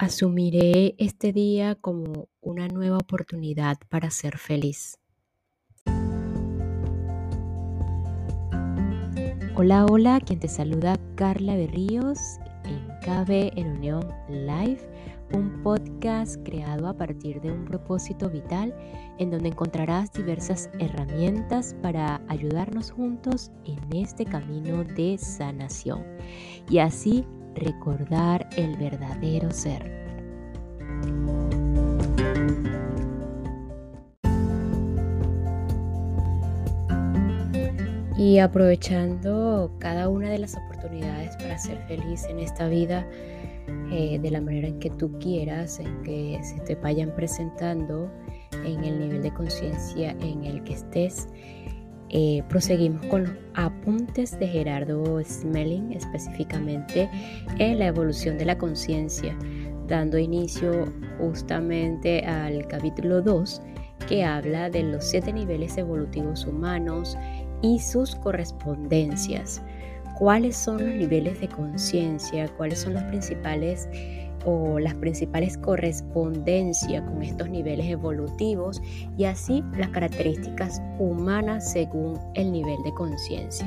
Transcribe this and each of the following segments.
Asumiré este día como una nueva oportunidad para ser feliz. Hola, hola, quien te saluda Carla Berríos en Cabe en Unión Live, un podcast creado a partir de un propósito vital en donde encontrarás diversas herramientas para ayudarnos juntos en este camino de sanación y así recordar el verdadero ser. Y aprovechando cada una de las oportunidades para ser feliz en esta vida eh, de la manera en que tú quieras, en que se te vayan presentando en el nivel de conciencia en el que estés, eh, proseguimos con los apuntes de Gerardo Smelling, específicamente en la evolución de la conciencia, dando inicio justamente al capítulo 2 que habla de los siete niveles evolutivos humanos y sus correspondencias. ¿Cuáles son los niveles de conciencia? ¿Cuáles son los principales o las principales correspondencias con estos niveles evolutivos y así las características humanas según el nivel de conciencia.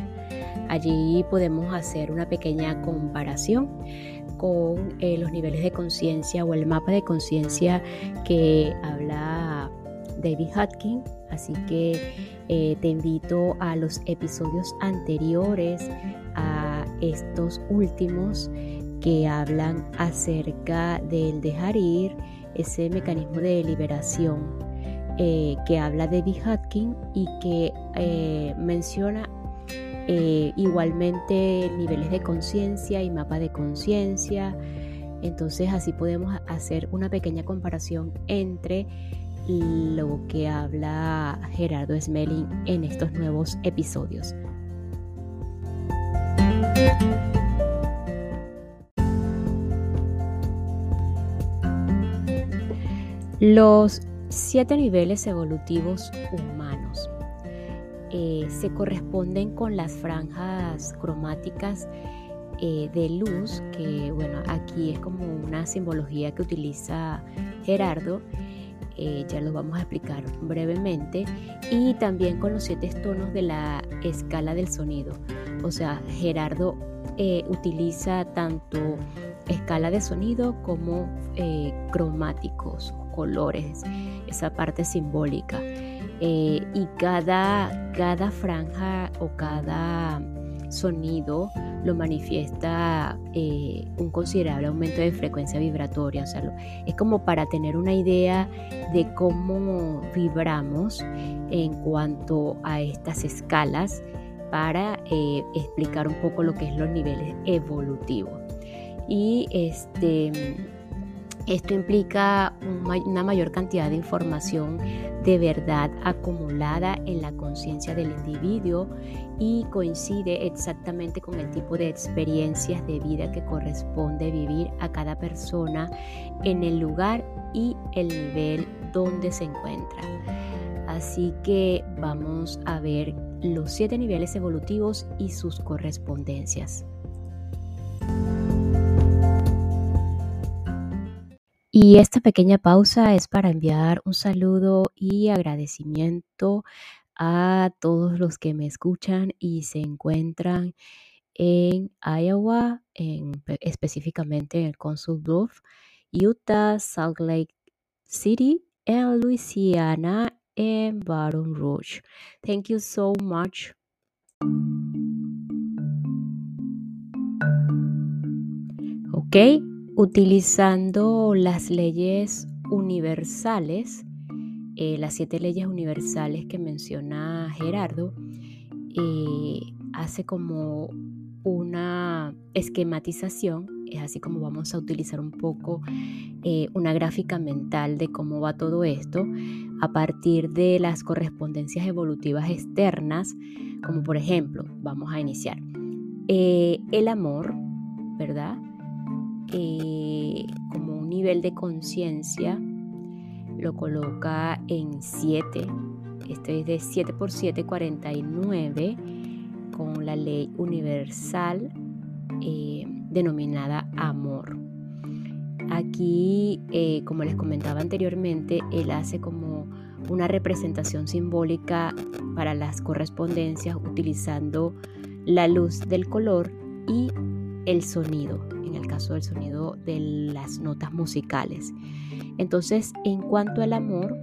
Allí podemos hacer una pequeña comparación con eh, los niveles de conciencia o el mapa de conciencia que habla David Hutkin. Así que eh, te invito a los episodios anteriores, a estos últimos que hablan acerca del dejar ir, ese mecanismo de liberación eh, que habla de B. Hutkin y que eh, menciona eh, igualmente niveles de conciencia y mapa de conciencia. Entonces así podemos hacer una pequeña comparación entre lo que habla Gerardo Smelling en estos nuevos episodios. Los siete niveles evolutivos humanos eh, se corresponden con las franjas cromáticas eh, de luz, que bueno, aquí es como una simbología que utiliza Gerardo, eh, ya lo vamos a explicar brevemente, y también con los siete tonos de la escala del sonido. O sea, Gerardo utiliza tanto escala de sonido como cromáticos colores, esa parte simbólica. Eh, y cada, cada franja o cada sonido lo manifiesta eh, un considerable aumento de frecuencia vibratoria. O sea, es como para tener una idea de cómo vibramos en cuanto a estas escalas para eh, explicar un poco lo que es los niveles evolutivos. Y este esto implica una mayor cantidad de información de verdad acumulada en la conciencia del individuo y coincide exactamente con el tipo de experiencias de vida que corresponde vivir a cada persona en el lugar y el nivel donde se encuentra. Así que vamos a ver los siete niveles evolutivos y sus correspondencias. Y esta pequeña pausa es para enviar un saludo y agradecimiento a todos los que me escuchan y se encuentran en Iowa, en, específicamente en el Consul Bluff, Utah, Salt Lake City, en Louisiana, en Baton Rouge. Thank you so much. Okay, utilizando las leyes universales, eh, las siete leyes universales que menciona Gerardo, eh, hace como una esquematización, es así como vamos a utilizar un poco eh, una gráfica mental de cómo va todo esto a partir de las correspondencias evolutivas externas, como por ejemplo, vamos a iniciar, el amor, ¿verdad? Eh, como un nivel de conciencia, lo coloca en 7. Esto es de 7 por 7, 49, con la ley universal eh, denominada amor. Aquí eh, como les comentaba anteriormente, él hace como una representación simbólica para las correspondencias utilizando la luz del color y el sonido, en el caso del sonido de las notas musicales. Entonces, en cuanto al amor,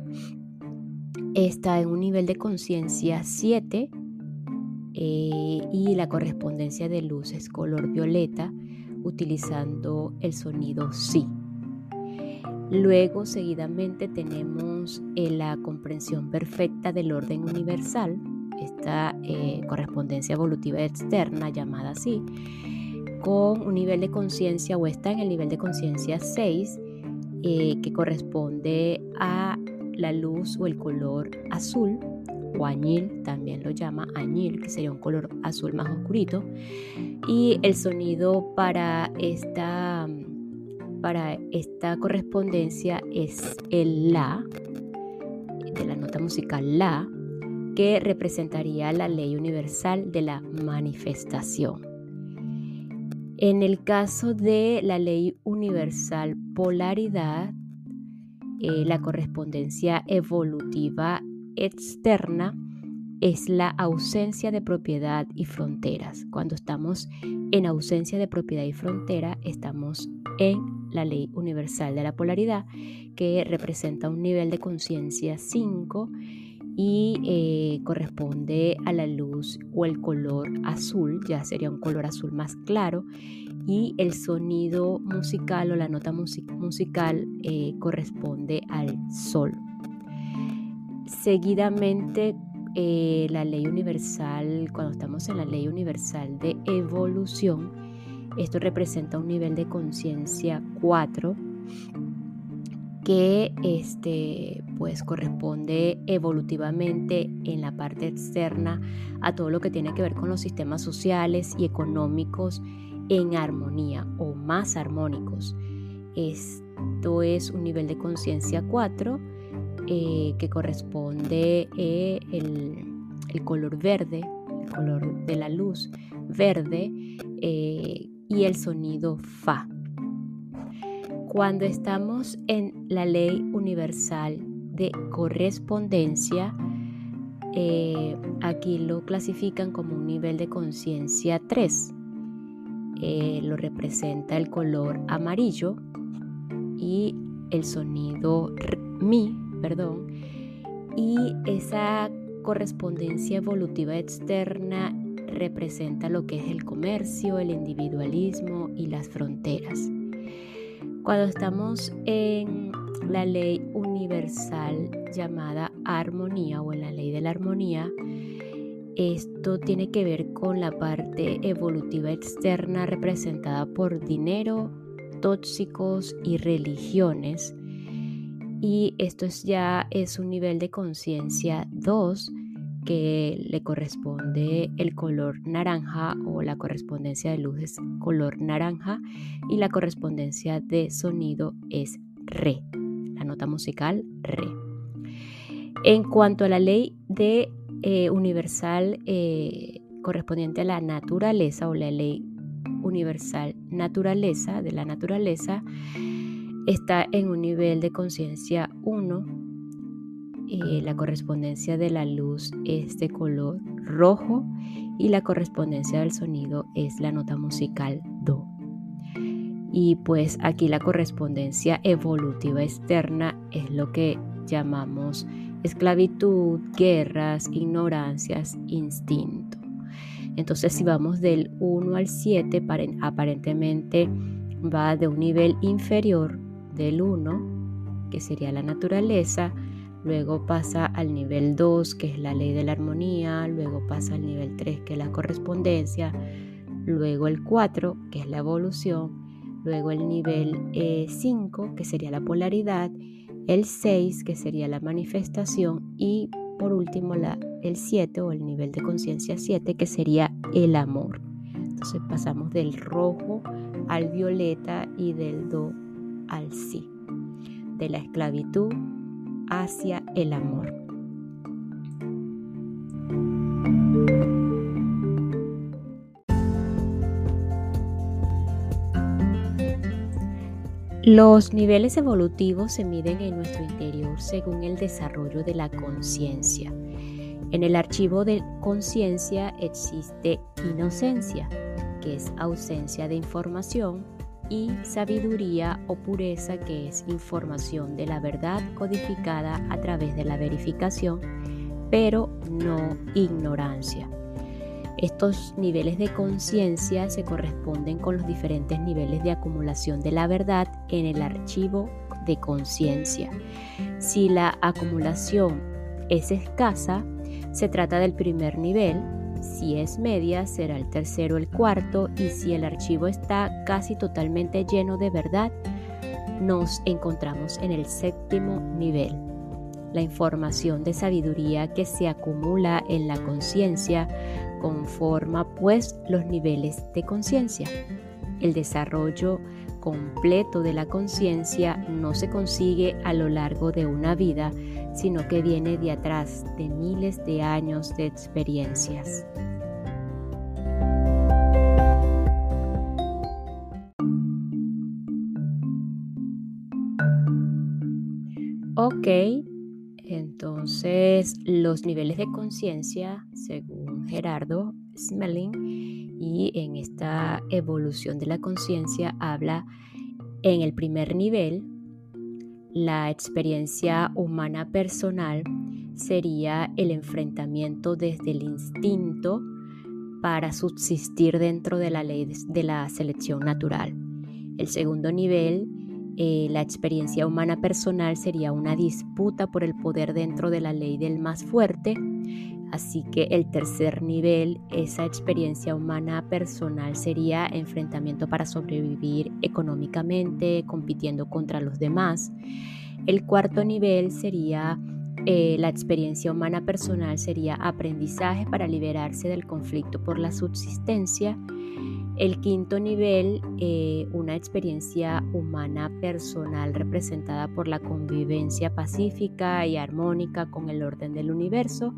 está en un nivel de conciencia 7 eh, y la correspondencia de luz es color violeta utilizando el sonido sí. Luego, seguidamente, tenemos eh, la comprensión perfecta del orden universal, esta eh, correspondencia evolutiva externa llamada así, con un nivel de conciencia o está en el nivel de conciencia 6, que corresponde a la luz o el color azul o añil, también lo llama añil, que sería un color azul más oscurito. Y el sonido para esta, para esta correspondencia es el La, de la nota musical La, que representaría la ley universal de la manifestación. En el caso de la ley universal polaridad, eh, la correspondencia evolutiva externa es la ausencia de propiedad y fronteras. Cuando estamos en ausencia de propiedad y frontera, estamos en la ley universal de la polaridad, que representa un nivel de conciencia 5 y eh, corresponde a la luz o el color azul, ya sería un color azul más claro, y el sonido musical o la nota musical eh, corresponde al sol. Seguidamente, eh, la ley universal, cuando estamos en la ley universal de evolución, esto representa un nivel de conciencia 4 que este, pues corresponde evolutivamente en la parte externa a todo lo que tiene que ver con los sistemas sociales y económicos en armonía o más armónicos. Esto es un nivel de conciencia 4 eh, que corresponde eh, el, color verde, el color de la luz verde eh, y el sonido fa. Cuando estamos en la ley universal de correspondencia, aquí lo clasifican como un nivel de conciencia 3. lo representa el color amarillo y el sonido mi perdón, y esa correspondencia evolutiva externa representa lo que es el comercio, el individualismo y las fronteras. Cuando estamos en la ley universal llamada armonía o en la ley de la armonía, esto tiene que ver con la parte evolutiva externa representada por dinero, tóxicos y religiones. Y esto es ya es un nivel de conciencia 2 que le corresponde el color naranja o la correspondencia de luz es color naranja y la correspondencia de sonido es re, la nota musical re. En cuanto a la ley de eh, universal eh, correspondiente a la naturaleza o la ley universal naturaleza de la naturaleza, está en un nivel de conciencia 1. Y la correspondencia de la luz es de color rojo y la correspondencia del sonido es la nota musical Do. Y pues aquí la correspondencia evolutiva externa es lo que llamamos esclavitud, guerras, ignorancias, instinto. Entonces si vamos del 1 al 7, aparentemente va de un nivel inferior del 1, que sería la naturaleza, luego pasa al nivel 2, que es la ley de la armonía, luego pasa al nivel 3, que es la correspondencia, luego el 4, que es la evolución, luego el nivel 5, eh, que sería la polaridad, el 6, que sería la manifestación, y por último el 7 o el nivel de conciencia 7, que sería el amor. Entonces pasamos del rojo al violeta y del do al sí, de la esclavitud hacia el amor. Los niveles evolutivos se miden en nuestro interior según el desarrollo de la conciencia. En el archivo de conciencia existe inocencia, que es ausencia de información, y sabiduría o pureza, que es información de la verdad codificada a través de la verificación, pero no ignorancia. Estos niveles de conciencia se corresponden con los diferentes niveles de acumulación de la verdad en el archivo de conciencia. Si la acumulación es escasa, se trata del primer nivel. Si es media, será el tercero el cuarto. Y si el archivo está casi totalmente lleno de verdad, nos encontramos en el séptimo nivel. La información de sabiduría que se acumula en la conciencia conforma pues los niveles de conciencia. El desarrollo completo de la conciencia no se consigue a lo largo de una vida, sino que viene de atrás de miles de años de experiencias. Ok, entonces los niveles de conciencia, según Gerardo Smelling y en esta evolución de la conciencia habla en el primer nivel, la experiencia humana personal sería el enfrentamiento desde el instinto para subsistir dentro de la ley de la selección natural. El segundo nivel, eh, la experiencia humana personal sería una disputa por el poder dentro de la ley del más fuerte Así que el tercer nivel, esa experiencia humana personal sería enfrentamiento para sobrevivir económicamente, compitiendo contra los demás. El cuarto nivel sería eh, la experiencia humana personal, sería aprendizaje para liberarse del conflicto por la subsistencia. El quinto nivel, eh, una experiencia humana personal representada por la convivencia pacífica y armónica con el orden del universo.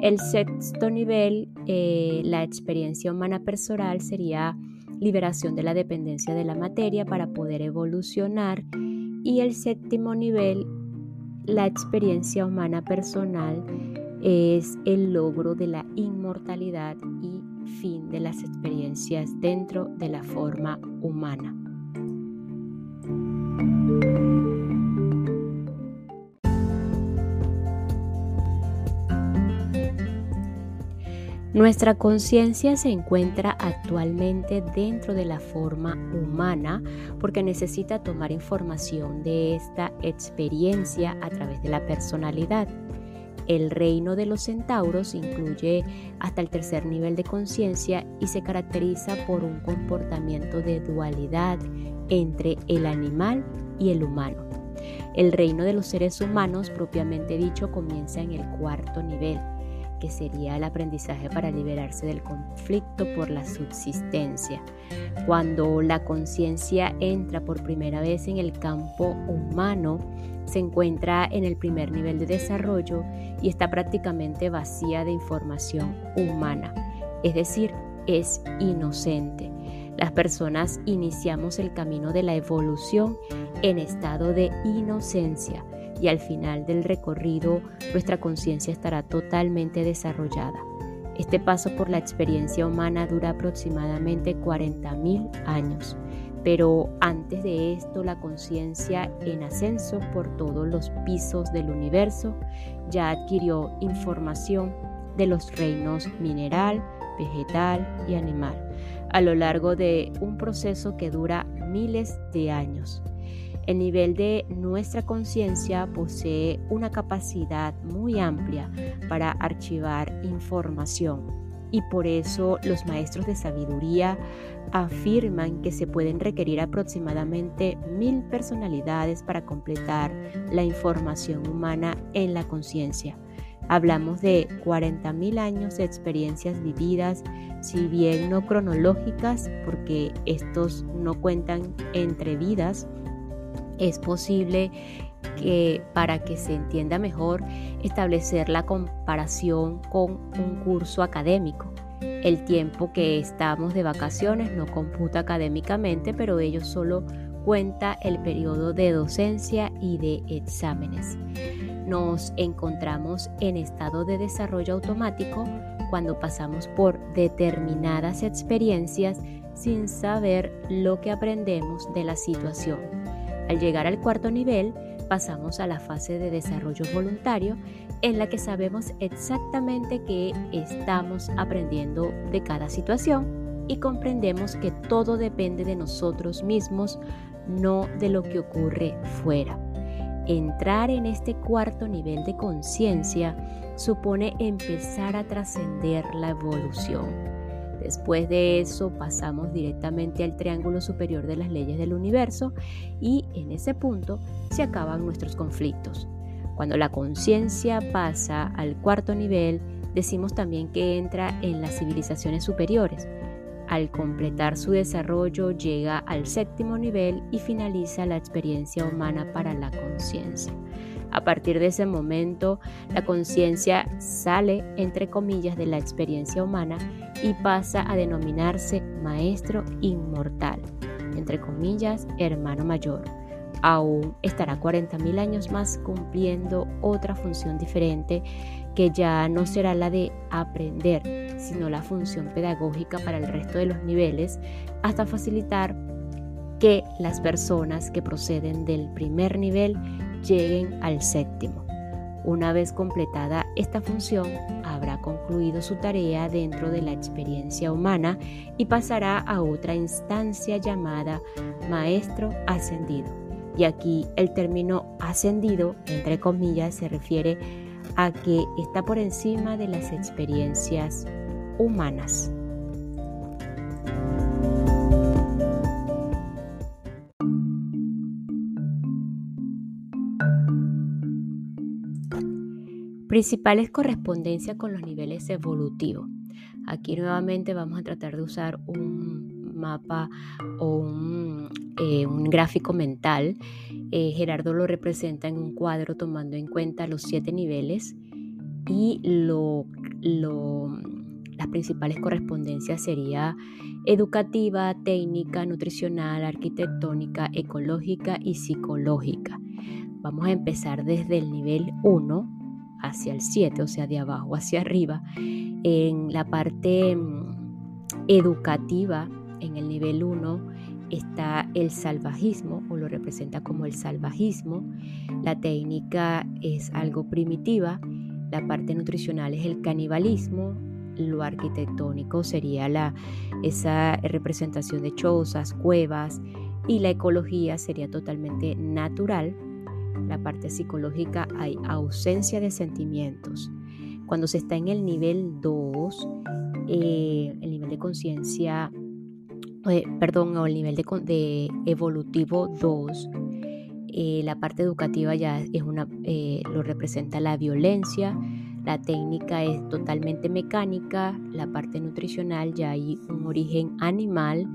El sexto nivel, eh, la experiencia humana personal, sería liberación de la dependencia de la materia para poder evolucionar. Y el séptimo nivel, la experiencia humana personal, es el logro de la inmortalidad y fin de las experiencias dentro de la forma humana. Nuestra conciencia se encuentra actualmente dentro de la forma humana porque necesita tomar información de esta experiencia a través de la personalidad. El reino de los centauros incluye hasta el tercer nivel de conciencia y se caracteriza por un comportamiento de dualidad entre el animal y el humano. El reino de los seres humanos propiamente dicho comienza en el cuarto nivel que sería el aprendizaje para liberarse del conflicto por la subsistencia. Cuando la conciencia entra por primera vez en el campo humano, se encuentra en el primer nivel de desarrollo y está prácticamente vacía de información humana, es decir, es inocente. Las personas iniciamos el camino de la evolución en estado de inocencia y al final del recorrido nuestra conciencia estará totalmente desarrollada. Este paso por la experiencia humana dura aproximadamente 40.000 años, pero antes de esto la conciencia en ascenso por todos los pisos del universo ya adquirió información de los reinos mineral, vegetal y animal a lo largo de un proceso que dura miles de años. El nivel de nuestra conciencia posee una capacidad muy amplia para archivar información y por eso los maestros de sabiduría afirman que se pueden requerir aproximadamente mil personalidades para completar la información humana en la conciencia. Hablamos de 40.000 años de experiencias vividas, si bien no cronológicas, porque estos no cuentan entre vidas, es posible que para que se entienda mejor establecer la comparación con un curso académico. El tiempo que estamos de vacaciones no computa académicamente, pero ellos solo cuenta el periodo de docencia y de exámenes. Nos encontramos en estado de desarrollo automático cuando pasamos por determinadas experiencias sin saber lo que aprendemos de la situación. Al llegar al cuarto nivel, pasamos a la fase de desarrollo voluntario en la que sabemos exactamente qué estamos aprendiendo de cada situación y comprendemos que todo depende de nosotros mismos, no de lo que ocurre fuera. Entrar en este cuarto nivel de conciencia supone empezar a trascender la evolución. Después de eso pasamos directamente al triángulo superior de las leyes del universo y en ese punto se acaban nuestros conflictos. Cuando la conciencia pasa al cuarto nivel, decimos también que entra en las civilizaciones superiores. Al completar su desarrollo llega al séptimo nivel y finaliza la experiencia humana para la conciencia. A partir de ese momento, la conciencia sale, entre comillas, de la experiencia humana y pasa a denominarse maestro inmortal, entre comillas, hermano mayor. Aún estará 40.000 años más cumpliendo otra función diferente que ya no será la de aprender, sino la función pedagógica para el resto de los niveles, hasta facilitar que las personas que proceden del primer nivel lleguen al séptimo. Una vez completada esta función, habrá concluido su tarea dentro de la experiencia humana y pasará a otra instancia llamada maestro ascendido. Y aquí el término ascendido, entre comillas, se refiere a que está por encima de las experiencias humanas. Principales correspondencias con los niveles evolutivos. Aquí nuevamente vamos a tratar de usar un mapa o un, eh, gráfico mental. Eh, Gerardo lo representa en un cuadro tomando en cuenta los siete niveles y lo, las principales correspondencias sería educativa, técnica, nutricional, arquitectónica, ecológica y psicológica. Vamos a empezar desde el nivel 1 hacia el 7, o sea, de abajo hacia arriba. En la parte mm, educativa, en el nivel 1, está el salvajismo o lo representa como el salvajismo. La técnica es algo primitiva. La parte nutricional es el canibalismo. Lo arquitectónico sería la, esa representación de chozas, cuevas. Y la ecología sería totalmente natural la parte psicológica hay ausencia de sentimientos. Cuando se está en el nivel 2, eh, el nivel de conciencia, eh, perdón, o el nivel de, evolutivo 2, eh, la parte educativa ya es una, lo representa la violencia, la técnica es totalmente mecánica, la parte nutricional ya hay un origen animal,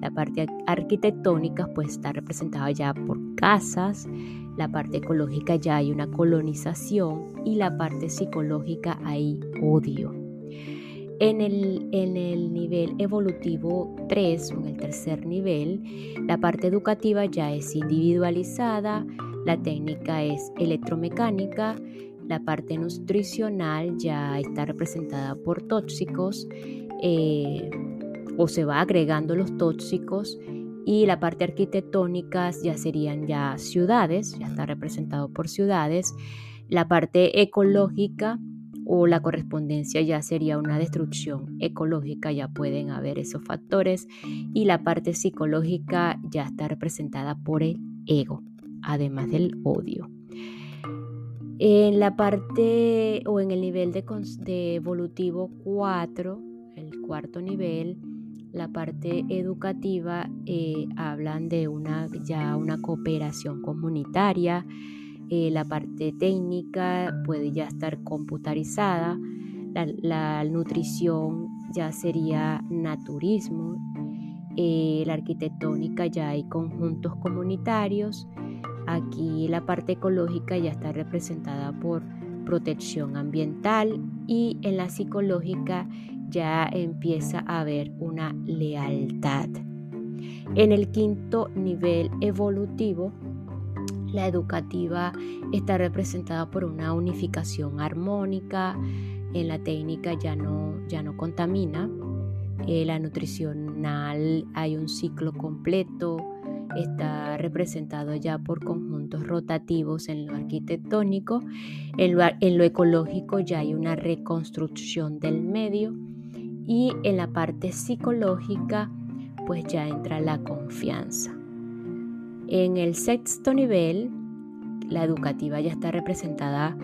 la parte arquitectónica pues está representada ya por casas, la parte ecológica ya hay una colonización y la parte psicológica hay odio. En el, en el, nivel evolutivo 3 o en el tercer nivel, la parte educativa ya es individualizada, la técnica es electromecánica, la parte nutricional ya está representada por tóxicos eh, o se va agregando los tóxicos y la parte arquitectónica ya serían ya ciudades, ya está representado por ciudades. La parte ecológica o la correspondencia ya sería una destrucción ecológica, ya pueden haber esos factores. Y la parte psicológica ya está representada por el ego, además del odio. En la parte o en el nivel de, de evolutivo 4, el cuarto nivel, la parte educativa eh, hablan de una, ya una cooperación comunitaria, eh, la parte técnica puede ya estar computarizada, la, nutrición ya sería naturismo, eh, la arquitectónica ya hay conjuntos comunitarios, aquí la parte ecológica ya está representada por protección ambiental y en la psicológica ya empieza a haber una lealtad. En el quinto nivel evolutivo, la educativa está representada por una unificación armónica, en la técnica ya no, ya no contamina, en la nutricional hay un ciclo completo, está representado ya por conjuntos rotativos en lo arquitectónico, en lo, en lo ecológico ya hay una reconstrucción del medio y en la parte psicológica pues ya entra la confianza. En el sexto nivel, la educativa ya está representada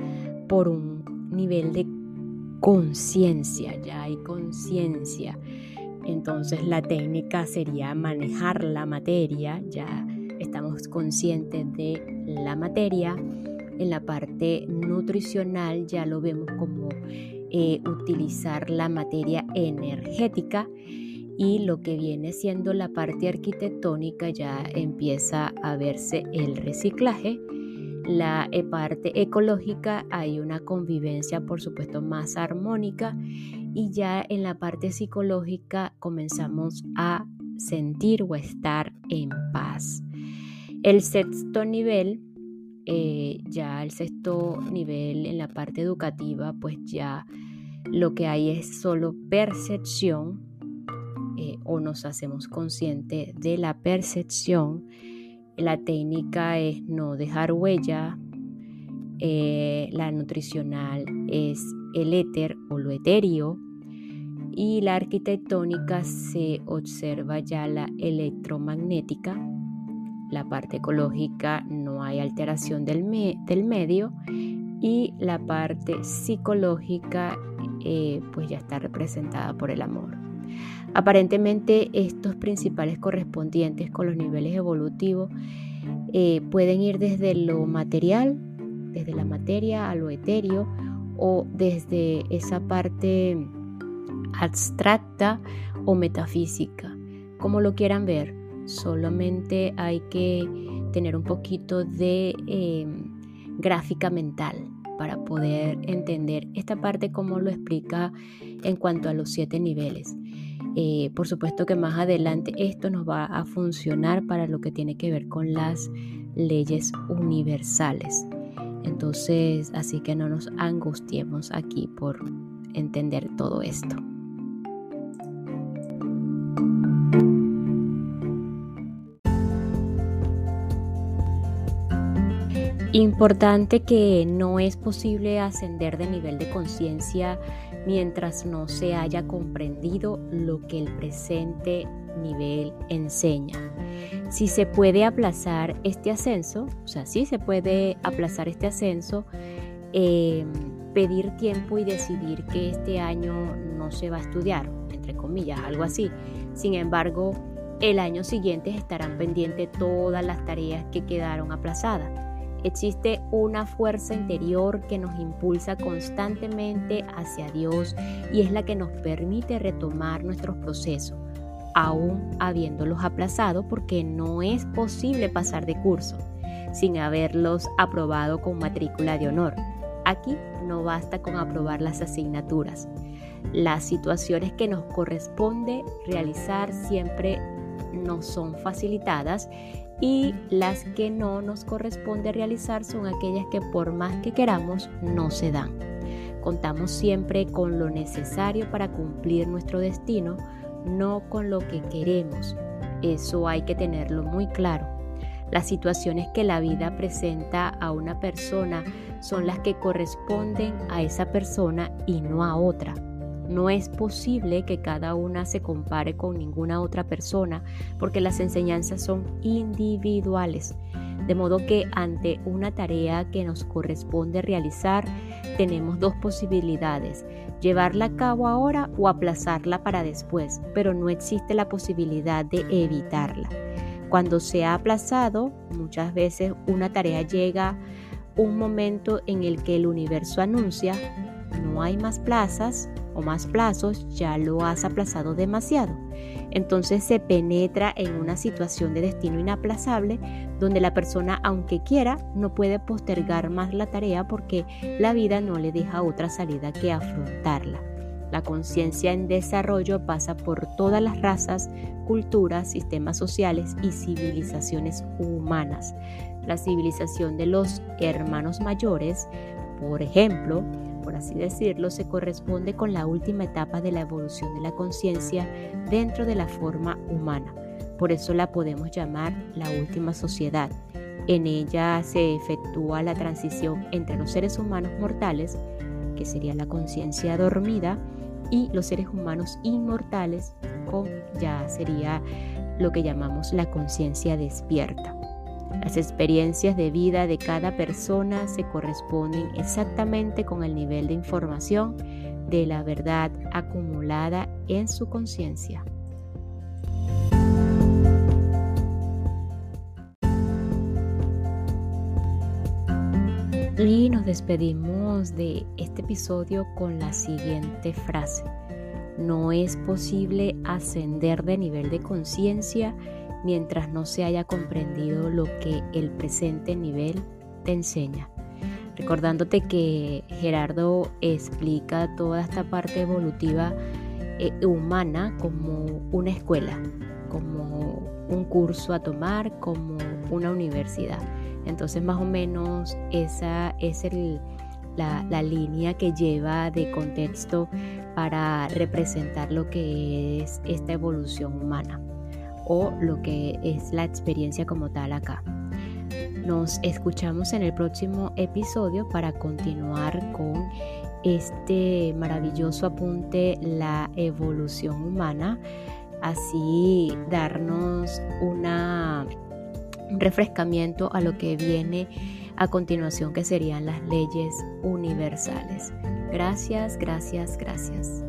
por un nivel de conciencia, ya hay conciencia. Entonces la técnica sería manejar la materia, ya estamos conscientes de la materia. En la parte nutricional ya lo vemos como eh, utilizar la materia energética y lo que viene siendo la parte arquitectónica ya empieza a verse el reciclaje. La eh, parte ecológica hay una convivencia por supuesto más armónica y ya en la parte psicológica comenzamos a sentir o estar en paz. El sexto nivel, eh, ya el sexto nivel en la parte educativa, pues ya lo que hay es solo percepción eh, o nos hacemos conscientes de la percepción. La técnica es no dejar huella. Eh, la nutricional es el éter o lo etéreo. Y la arquitectónica se observa ya la electromagnética. La parte ecológica no hay alteración del, del medio. Y la parte psicológica eh, pues ya está representada por el amor. Aparentemente estos principales correspondientes con los niveles evolutivos eh, pueden ir desde lo material, desde la materia a lo etéreo o desde esa parte abstracta o metafísica, como lo quieran ver. Solamente hay que tener un poquito de em, gráfica mental para poder entender esta parte como lo explica en cuanto a los siete niveles. Eh, por supuesto que más adelante esto nos va a funcionar para lo que tiene que ver con las leyes universales. Entonces, así que no nos angustiemos aquí por entender todo esto. Importante que no es posible ascender de nivel de conciencia mientras no se haya comprendido lo que el presente nivel enseña. Si se puede aplazar este ascenso, o sea, si se puede aplazar este ascenso, em, pedir tiempo y decidir que este año no se va a estudiar, entre comillas, algo así. Sin embargo, el año siguiente estarán pendientes todas las tareas que quedaron aplazadas Existe una fuerza interior que nos impulsa constantemente hacia Dios y es la que nos permite retomar nuestros procesos, aún habiéndolos aplazado porque no es posible pasar de curso sin haberlos aprobado con matrícula de honor. Aquí no basta con aprobar las asignaturas. Las situaciones que nos corresponde realizar siempre no son facilitadas y las que no nos corresponde realizar son aquellas que por más que queramos no se dan. Contamos siempre con lo necesario para cumplir nuestro destino, no con lo que queremos. Eso hay que tenerlo muy claro. Las situaciones que la vida presenta a una persona son las que corresponden a esa persona y no a otra. No es posible que cada una se compare con ninguna otra persona porque las enseñanzas son individuales. De modo que ante una tarea que nos corresponde realizar, tenemos dos posibilidades, llevarla a cabo ahora o aplazarla para después, pero no existe la posibilidad de evitarla. Cuando se ha aplazado, muchas veces una tarea llega un momento en el que el universo anuncia, hay más plazas, o más plazos, ya lo has aplazado demasiado. Entonces se penetra en una situación de destino inaplazable donde la persona, aunque quiera, no puede postergar más la tarea porque la vida no le deja otra salida que afrontarla. La conciencia en desarrollo pasa por todas las razas culturas, sistemas sociales y civilizaciones humanas. La civilización de los hermanos mayores, por ejemplo, por así decirlo, se corresponde con la última etapa de la evolución de la conciencia dentro de la forma humana. Por eso la podemos llamar la última sociedad. En ella se efectúa la transición entre los seres humanos mortales, que sería la conciencia dormida, y los seres humanos inmortales, con ya sería lo que llamamos la conciencia despierta. Las experiencias de vida de cada persona se corresponden exactamente con el nivel de información de la verdad acumulada en su conciencia. Y nos despedimos de este episodio con la siguiente frase. No es posible ascender de nivel de conciencia mientras no se haya comprendido lo que el presente nivel te enseña. Recordándote que Gerardo explica toda esta parte evolutiva eh, humana como una escuela, como un curso a tomar, como una universidad. Entonces más o menos esa es la, la, línea que lleva de contexto para representar lo que es esta evolución humana o lo que es la experiencia como tal acá. Nos escuchamos en el próximo episodio para continuar con este maravilloso apunte, la evolución humana, así darnos un refrescamiento a lo que viene a continuación, que serían las leyes universales. Gracias, gracias, gracias.